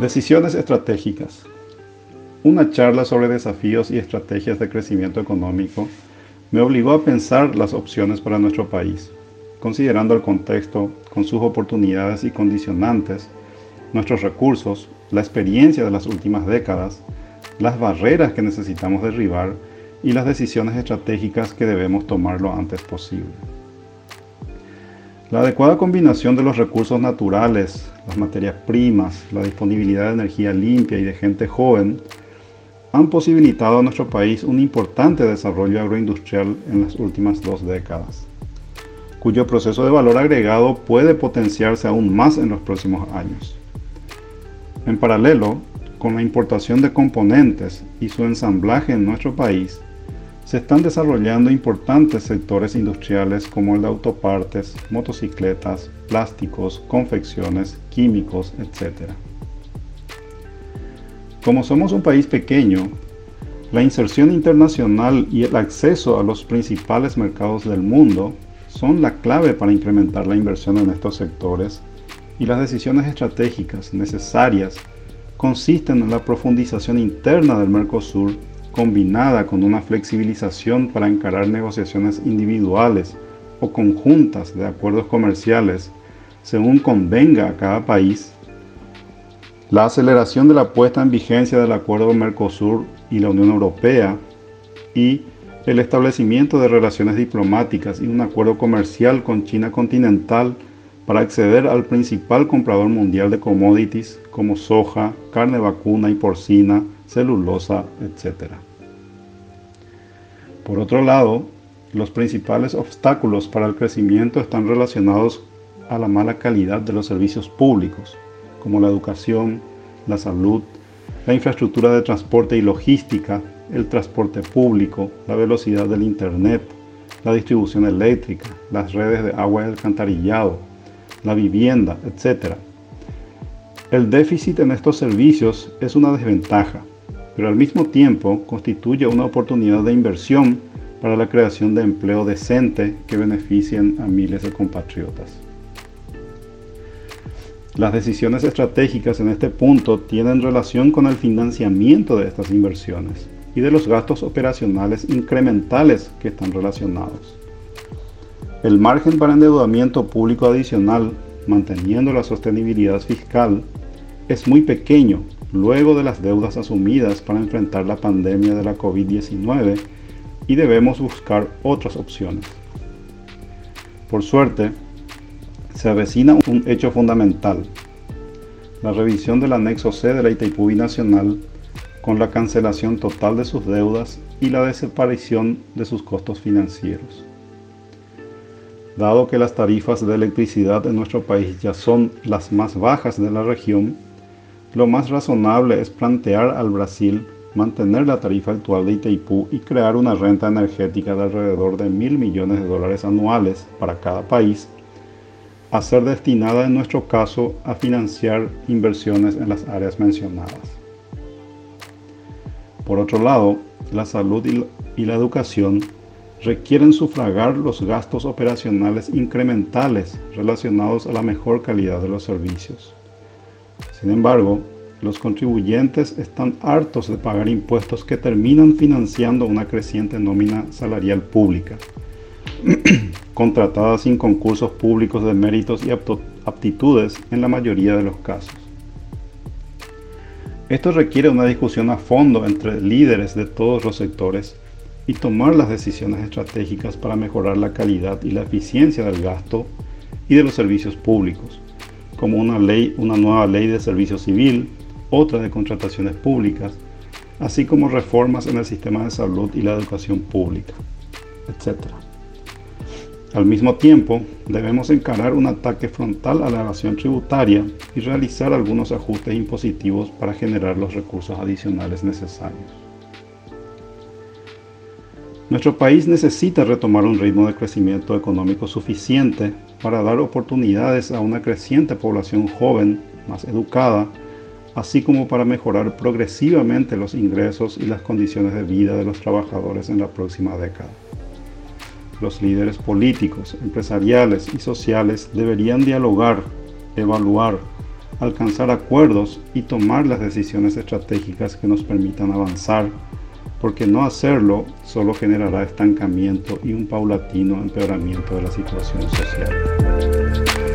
Decisiones estratégicas. Una charla sobre desafíos y estrategias de crecimiento económico me obligó a pensar las opciones para nuestro país, considerando el contexto con sus oportunidades y condicionantes, nuestros recursos, la experiencia de las últimas décadas, las barreras que necesitamos derribar y las decisiones estratégicas que debemos tomar lo antes posible. La adecuada combinación de los recursos naturales, las materias primas, la disponibilidad de energía limpia y de gente joven han posibilitado a nuestro país un importante desarrollo agroindustrial en las últimas dos décadas, cuyo proceso de valor agregado puede potenciarse aún más en los próximos años. En paralelo, con la importación de componentes y su ensamblaje en nuestro país, se están desarrollando importantes sectores industriales como el de autopartes, motocicletas, plásticos, confecciones, químicos, etc. Como somos un país pequeño, la inserción internacional y el acceso a los principales mercados del mundo son la clave para incrementar la inversión en estos sectores y las decisiones estratégicas necesarias consisten en la profundización interna del Mercosur combinada con una flexibilización para encarar negociaciones individuales o conjuntas de acuerdos comerciales según convenga a cada país, la aceleración de la puesta en vigencia del acuerdo Mercosur y la Unión Europea y el establecimiento de relaciones diplomáticas y un acuerdo comercial con China continental para acceder al principal comprador mundial de commodities como soja, carne vacuna y porcina, celulosa, etc. Por otro lado, los principales obstáculos para el crecimiento están relacionados a la mala calidad de los servicios públicos, como la educación, la salud, la infraestructura de transporte y logística, el transporte público, la velocidad del Internet, la distribución eléctrica, las redes de agua y alcantarillado, la vivienda, etc. El déficit en estos servicios es una desventaja pero al mismo tiempo constituye una oportunidad de inversión para la creación de empleo decente que beneficien a miles de compatriotas. Las decisiones estratégicas en este punto tienen relación con el financiamiento de estas inversiones y de los gastos operacionales incrementales que están relacionados. El margen para endeudamiento público adicional, manteniendo la sostenibilidad fiscal, es muy pequeño luego de las deudas asumidas para enfrentar la pandemia de la COVID-19 y debemos buscar otras opciones. Por suerte, se avecina un hecho fundamental, la revisión del anexo C de la Itaipú Nacional con la cancelación total de sus deudas y la desaparición de sus costos financieros. Dado que las tarifas de electricidad en nuestro país ya son las más bajas de la región, lo más razonable es plantear al Brasil mantener la tarifa actual de Itaipú y crear una renta energética de alrededor de mil millones de dólares anuales para cada país, a ser destinada en nuestro caso a financiar inversiones en las áreas mencionadas. Por otro lado, la salud y la educación requieren sufragar los gastos operacionales incrementales relacionados a la mejor calidad de los servicios. Sin embargo, los contribuyentes están hartos de pagar impuestos que terminan financiando una creciente nómina salarial pública, contratada sin concursos públicos de méritos y aptitudes en la mayoría de los casos. Esto requiere una discusión a fondo entre líderes de todos los sectores y tomar las decisiones estratégicas para mejorar la calidad y la eficiencia del gasto y de los servicios públicos como una ley, una nueva ley de servicio civil, otra de contrataciones públicas, así como reformas en el sistema de salud y la educación pública, etc. Al mismo tiempo, debemos encarar un ataque frontal a la evasión tributaria y realizar algunos ajustes impositivos para generar los recursos adicionales necesarios. Nuestro país necesita retomar un ritmo de crecimiento económico suficiente para dar oportunidades a una creciente población joven, más educada, así como para mejorar progresivamente los ingresos y las condiciones de vida de los trabajadores en la próxima década. Los líderes políticos, empresariales y sociales deberían dialogar, evaluar, alcanzar acuerdos y tomar las decisiones estratégicas que nos permitan avanzar, porque no hacerlo solo generará estancamiento y un paulatino empeoramiento de la situación social.